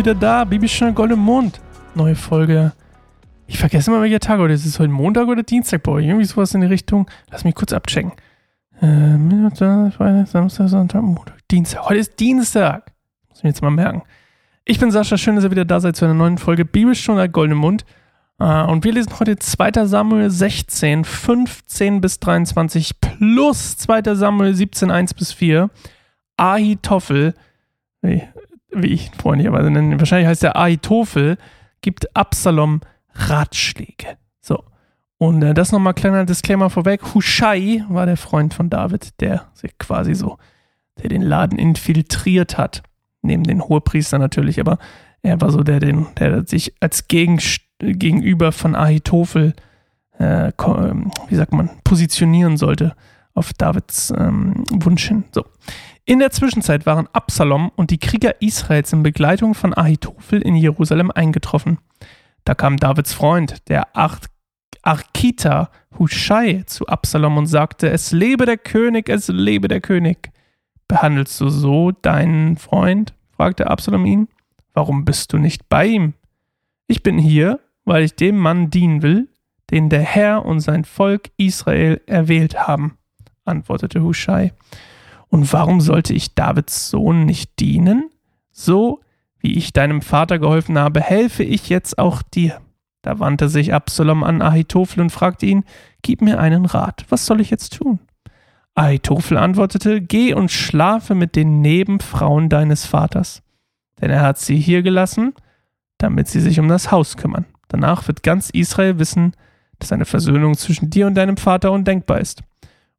wieder da. Bibelstunde Gold im Mond. Neue Folge. Ich vergesse immer, welcher Tag heute ist. Ist es heute Montag oder Dienstag bei? Irgendwie sowas in die Richtung. Lass mich kurz abchecken. Äh, Freitag, Samstag, Sonntag, Montag, Dienstag. Heute ist Dienstag. Muss ich mir jetzt mal merken. Ich bin Sascha. Schön, dass ihr wieder da seid zu einer neuen Folge Bibelstunde Gold im Mond. Uh, und wir lesen heute 2. Samuel 16, 15 bis 23 plus 2. Samuel 17, 1 bis 4. Ahitophel, wie, wie ich freundlicherweise nenne, wahrscheinlich heißt der Ahitophel, gibt Absalom Ratschläge. So. Und äh, das nochmal kleiner Disclaimer vorweg. Hushai war der Freund von David, der sich quasi so, der den Laden infiltriert hat. Neben den Hohepriester natürlich, aber er war so der, den, der sich als Gegenstand gegenüber von Ahitophel, äh, ähm, wie sagt man, positionieren sollte auf Davids ähm, Wunsch hin. So. In der Zwischenzeit waren Absalom und die Krieger Israels in Begleitung von Ahitophel in Jerusalem eingetroffen. Da kam Davids Freund, der Ar Arkita Hushai, zu Absalom und sagte: Es lebe der König, es lebe der König. Behandelst du so deinen Freund? fragte Absalom ihn. Warum bist du nicht bei ihm? Ich bin hier, weil ich dem Mann dienen will, den der Herr und sein Volk Israel erwählt haben, antwortete Hushai. Und warum sollte ich Davids Sohn nicht dienen? So wie ich deinem Vater geholfen habe, helfe ich jetzt auch dir. Da wandte sich Absalom an Ahitophel und fragte ihn, Gib mir einen Rat, was soll ich jetzt tun? Ahitophel antwortete, Geh und schlafe mit den Nebenfrauen deines Vaters, denn er hat sie hier gelassen, damit sie sich um das Haus kümmern. Danach wird ganz Israel wissen, dass eine Versöhnung zwischen dir und deinem Vater undenkbar ist.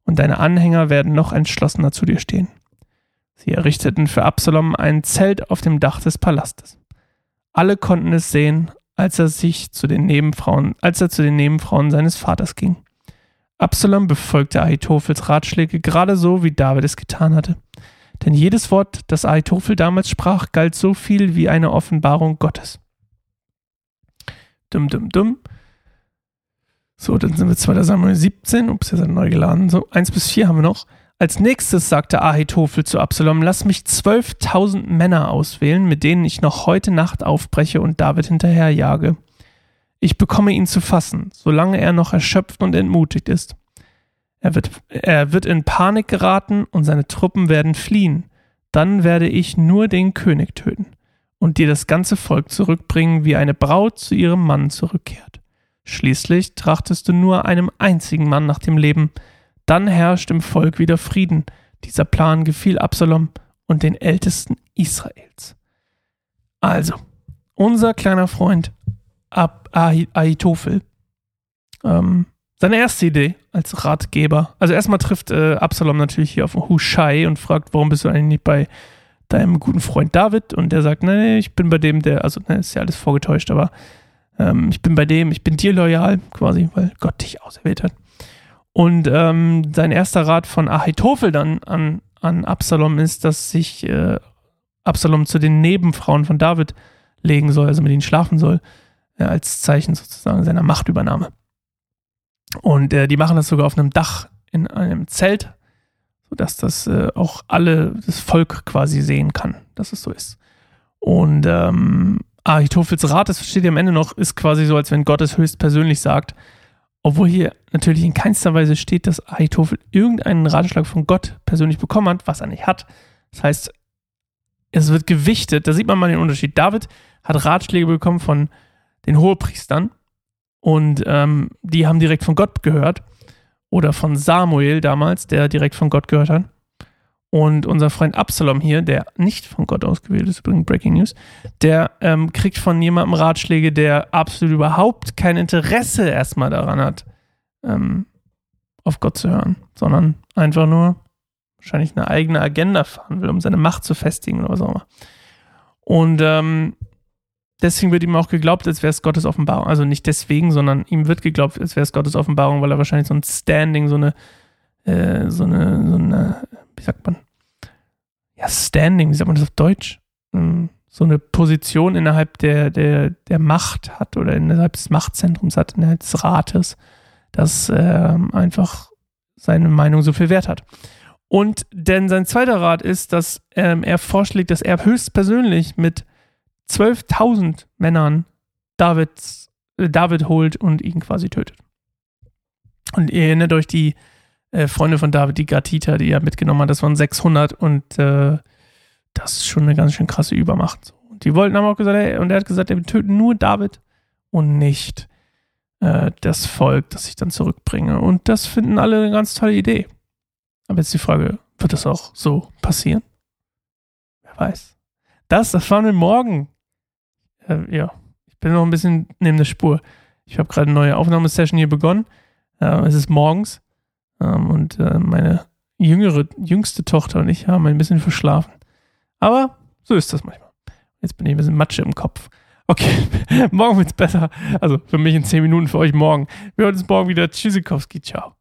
Und deine Anhänger werden noch entschlossener zu dir stehen. Sie errichteten für Absalom ein Zelt auf dem Dach des Palastes. Alle konnten es sehen, als er sich zu den Nebenfrauen, als er zu den Nebenfrauen seines Vaters ging. Absalom befolgte Ahitophels Ratschläge gerade so, wie David es getan hatte. Denn jedes Wort, das Ahitophel damals sprach, galt so viel wie eine Offenbarung Gottes. Dumm, dumm, dumm. So, dann sind wir 2. Samuel 17. Ups, jetzt hat neu geladen. So, 1 bis 4 haben wir noch. Als nächstes sagte Ahitophel zu Absalom: Lass mich 12.000 Männer auswählen, mit denen ich noch heute Nacht aufbreche und David hinterherjage. Ich bekomme ihn zu fassen, solange er noch erschöpft und entmutigt ist. Er wird, er wird in Panik geraten und seine Truppen werden fliehen. Dann werde ich nur den König töten und dir das ganze Volk zurückbringen, wie eine Braut zu ihrem Mann zurückkehrt. Schließlich trachtest du nur einem einzigen Mann nach dem Leben, dann herrscht im Volk wieder Frieden. Dieser Plan gefiel Absalom und den Ältesten Israels. Also, unser kleiner Freund Ab Ahitophel, ähm, seine erste Idee als Ratgeber. Also erstmal trifft äh, Absalom natürlich hier auf Hushai und fragt, warum bist du eigentlich nicht bei deinem guten Freund David und der sagt, nee, ich bin bei dem, der, also ne, ist ja alles vorgetäuscht, aber ähm, ich bin bei dem, ich bin dir loyal, quasi, weil Gott dich auserwählt hat. Und ähm, sein erster Rat von Ahitophel dann an, an Absalom ist, dass sich äh, Absalom zu den Nebenfrauen von David legen soll, also mit ihnen schlafen soll, äh, als Zeichen sozusagen seiner Machtübernahme. Und äh, die machen das sogar auf einem Dach in einem Zelt sodass das äh, auch alle, das Volk quasi sehen kann, dass es so ist. Und ähm, Ahitophels Rat, das steht ja am Ende noch, ist quasi so, als wenn Gott es höchstpersönlich sagt. Obwohl hier natürlich in keinster Weise steht, dass Ahitophel irgendeinen Ratschlag von Gott persönlich bekommen hat, was er nicht hat. Das heißt, es wird gewichtet, da sieht man mal den Unterschied. David hat Ratschläge bekommen von den Hohepriestern und ähm, die haben direkt von Gott gehört oder von Samuel damals, der direkt von Gott gehört hat. Und unser Freund Absalom hier, der nicht von Gott ausgewählt ist, übrigens Breaking News, der ähm, kriegt von jemandem Ratschläge, der absolut überhaupt kein Interesse erstmal daran hat, ähm, auf Gott zu hören, sondern einfach nur wahrscheinlich eine eigene Agenda fahren will, um seine Macht zu festigen oder was auch immer. Und ähm, deswegen wird ihm auch geglaubt, als wäre es Gottes Offenbarung. Also nicht deswegen, sondern ihm wird geglaubt, als wäre es Gottes Offenbarung, weil er wahrscheinlich so ein Standing, so eine, äh, so eine, so eine, wie sagt man? Ja, Standing, wie sagt man das auf Deutsch? Hm, so eine Position innerhalb der, der, der Macht hat oder innerhalb des Machtzentrums hat, innerhalb des Rates, dass äh, einfach seine Meinung so viel Wert hat. Und denn sein zweiter Rat ist, dass ähm, er vorschlägt, dass er höchstpersönlich mit 12.000 Männern Davids, äh, David holt und ihn quasi tötet. Und ihr erinnert euch die äh, Freunde von David, die Gatita, die er mitgenommen hat, das waren 600 und äh, das ist schon eine ganz schön krasse Übermacht. Und die wollten haben auch gesagt, ey, und er hat gesagt, wir töten nur David und nicht äh, das Volk, das ich dann zurückbringe. Und das finden alle eine ganz tolle Idee. Aber jetzt die Frage, wird das auch so passieren? Wer weiß. Das, das war wir morgen. Äh, ja, ich bin noch ein bisschen neben der Spur. Ich habe gerade eine neue Aufnahmesession hier begonnen. Äh, es ist morgens und äh, meine jüngere, jüngste Tochter und ich haben ein bisschen verschlafen. Aber so ist das manchmal. Jetzt bin ich ein bisschen Matsche im Kopf. Okay, morgen wird's besser. Also für mich in 10 Minuten, für euch morgen. Wir hören uns morgen wieder. Tschüssikowski, ciao.